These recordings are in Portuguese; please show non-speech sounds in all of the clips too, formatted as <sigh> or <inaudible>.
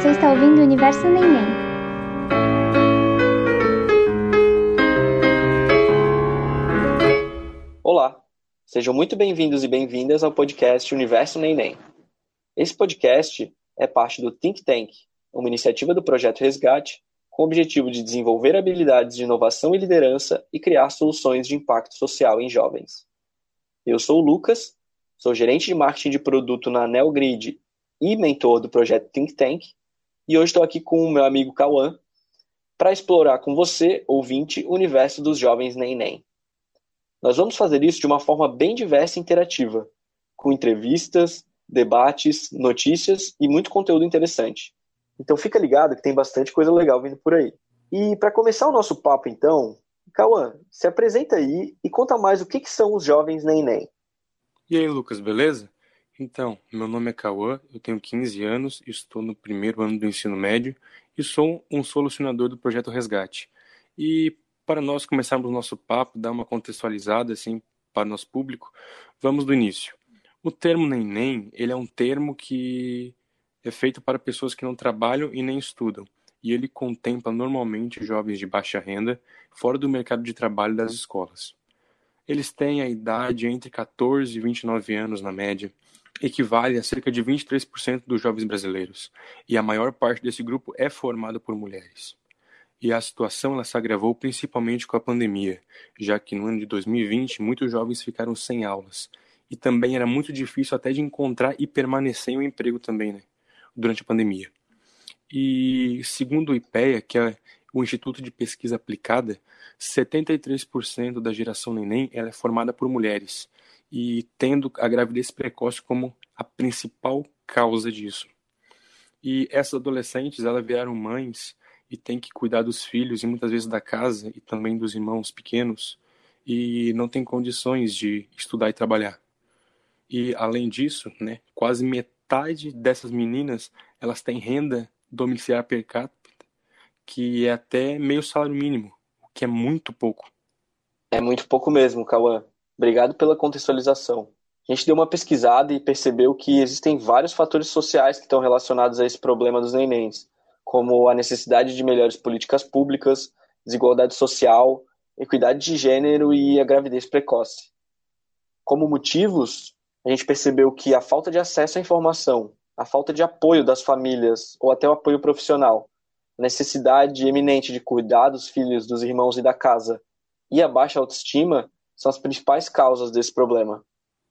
Você está ouvindo o Universo Neném. Olá, sejam muito bem-vindos e bem-vindas ao podcast Universo Neném. Esse podcast é parte do Think Tank, uma iniciativa do projeto Resgate com o objetivo de desenvolver habilidades de inovação e liderança e criar soluções de impacto social em jovens. Eu sou o Lucas, sou gerente de marketing de produto na Nelgrid e mentor do projeto Think Tank, e hoje estou aqui com o meu amigo Cauã para explorar com você, ouvinte, o universo dos jovens nem Nós vamos fazer isso de uma forma bem diversa e interativa, com entrevistas, debates, notícias e muito conteúdo interessante. Então fica ligado que tem bastante coisa legal vindo por aí. E para começar o nosso papo, então, Cauã, se apresenta aí e conta mais o que, que são os jovens Neném. E aí, Lucas, beleza? Então, meu nome é Cauã, eu tenho 15 anos, estou no primeiro ano do ensino médio e sou um solucionador do projeto Resgate. E para nós começarmos o nosso papo, dar uma contextualizada assim para o nosso público, vamos do início. O termo neném, ele é um termo que é feito para pessoas que não trabalham e nem estudam, e ele contempla normalmente jovens de baixa renda fora do mercado de trabalho das escolas. Eles têm a idade entre 14 e 29 anos na média, equivale a cerca de 23% dos jovens brasileiros, e a maior parte desse grupo é formada por mulheres. E a situação ela se agravou principalmente com a pandemia, já que no ano de 2020 muitos jovens ficaram sem aulas, e também era muito difícil até de encontrar e permanecer em um emprego também, né? durante a pandemia. E segundo o IPEA, que é o Instituto de Pesquisa Aplicada, 73% da geração neném ela é formada por mulheres, e tendo a gravidez precoce como a principal causa disso. E essas adolescentes, elas vieram mães e têm que cuidar dos filhos e muitas vezes da casa e também dos irmãos pequenos e não têm condições de estudar e trabalhar. E além disso, né, quase metade dessas meninas elas têm renda domiciliar per capita que é até meio salário mínimo, o que é muito pouco. É muito pouco mesmo, Cauã. Obrigado pela contextualização. A gente deu uma pesquisada e percebeu que existem vários fatores sociais que estão relacionados a esse problema dos nenéns, como a necessidade de melhores políticas públicas, desigualdade social, equidade de gênero e a gravidez precoce. Como motivos, a gente percebeu que a falta de acesso à informação, a falta de apoio das famílias ou até o apoio profissional, a necessidade eminente de cuidar dos filhos, dos irmãos e da casa e a baixa autoestima são as principais causas desse problema.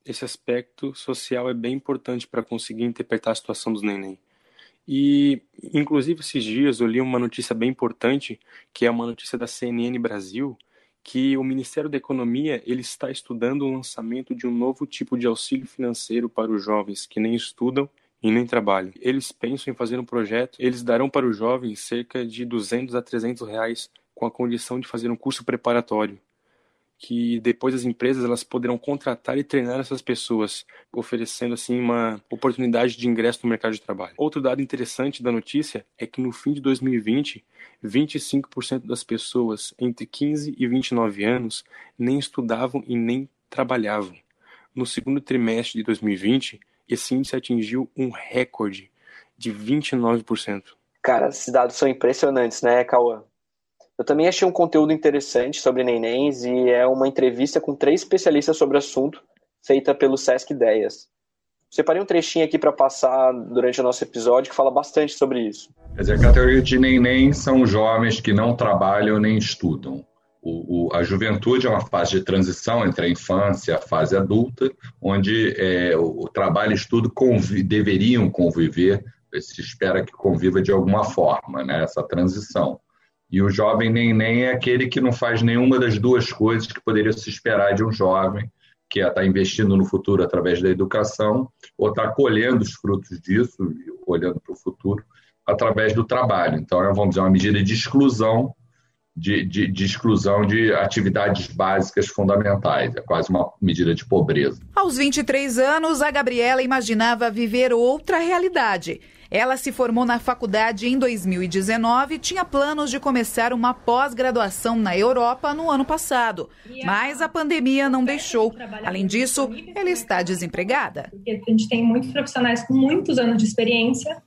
Esse aspecto social é bem importante para conseguir interpretar a situação dos neném. E, inclusive, esses dias eu li uma notícia bem importante, que é uma notícia da CNN Brasil, que o Ministério da Economia ele está estudando o lançamento de um novo tipo de auxílio financeiro para os jovens que nem estudam e nem trabalham. Eles pensam em fazer um projeto, eles darão para os jovens cerca de 200 a 300 reais com a condição de fazer um curso preparatório que depois as empresas elas poderão contratar e treinar essas pessoas, oferecendo assim uma oportunidade de ingresso no mercado de trabalho. Outro dado interessante da notícia é que no fim de 2020, 25% das pessoas entre 15 e 29 anos nem estudavam e nem trabalhavam. No segundo trimestre de 2020, esse índice atingiu um recorde de 29%. Cara, esses dados são impressionantes, né, Cauã? Eu também achei um conteúdo interessante sobre nenéns e é uma entrevista com três especialistas sobre o assunto, feita pelo Sesc Ideias. Separei um trechinho aqui para passar durante o nosso episódio que fala bastante sobre isso. Quer dizer, a categoria de neném são jovens que não trabalham nem estudam. O, o, a juventude é uma fase de transição entre a infância e a fase adulta, onde é, o, o, trabalho e estudo convi deveriam conviver, se espera que conviva de alguma forma, né, essa transição. E o jovem nem é aquele que não faz nenhuma das duas coisas que poderia se esperar de um jovem, que é estar tá investindo no futuro através da educação, ou estar tá colhendo os frutos disso, olhando para o futuro, através do trabalho. Então, é, vamos dizer, uma medida de exclusão de, de, de, exclusão de atividades básicas fundamentais. É quase uma medida de pobreza. Aos 23 anos, a Gabriela imaginava viver outra realidade. Ela se formou na faculdade em 2019 e tinha planos de começar uma pós-graduação na Europa no ano passado. Mas a pandemia não deixou. Além disso, ela está desempregada. Porque a gente tem muitos profissionais com muitos anos de experiência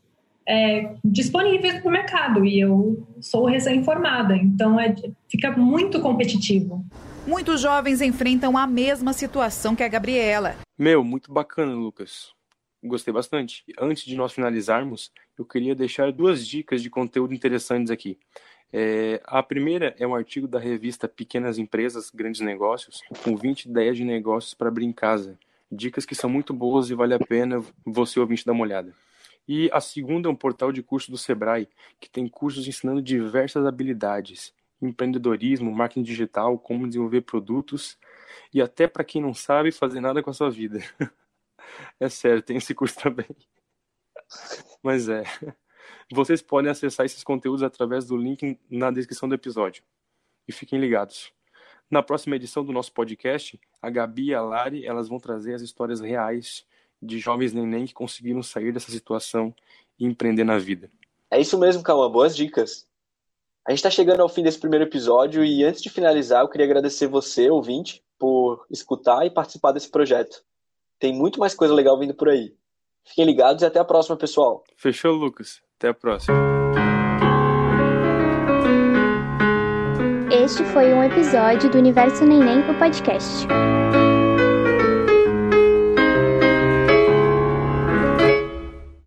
é, disponíveis no mercado e eu sou recém-formada, então é, fica muito competitivo. Muitos jovens enfrentam a mesma situação que a Gabriela. Meu, muito bacana, Lucas. Gostei bastante. Antes de nós finalizarmos, eu queria deixar duas dicas de conteúdo interessantes aqui. É, a primeira é um artigo da revista Pequenas Empresas, Grandes Negócios, com 20 ideias de negócios para abrir em casa. Dicas que são muito boas e vale a pena você ouvinte dar uma olhada. E a segunda é um portal de curso do Sebrae, que tem cursos ensinando diversas habilidades, empreendedorismo, marketing digital, como desenvolver produtos e até para quem não sabe fazer nada com a sua vida. <laughs> É sério, tem esse curso também. <laughs> Mas é. Vocês podem acessar esses conteúdos através do link na descrição do episódio. E fiquem ligados. Na próxima edição do nosso podcast, a Gabi e a Lari elas vão trazer as histórias reais de jovens neném que conseguiram sair dessa situação e empreender na vida. É isso mesmo, Calma. Boas dicas. A gente está chegando ao fim desse primeiro episódio e antes de finalizar, eu queria agradecer você, ouvinte, por escutar e participar desse projeto. Tem muito mais coisa legal vindo por aí. Fiquem ligados e até a próxima, pessoal. Fechou, Lucas. Até a próxima. Este foi um episódio do Universo Neném, o podcast.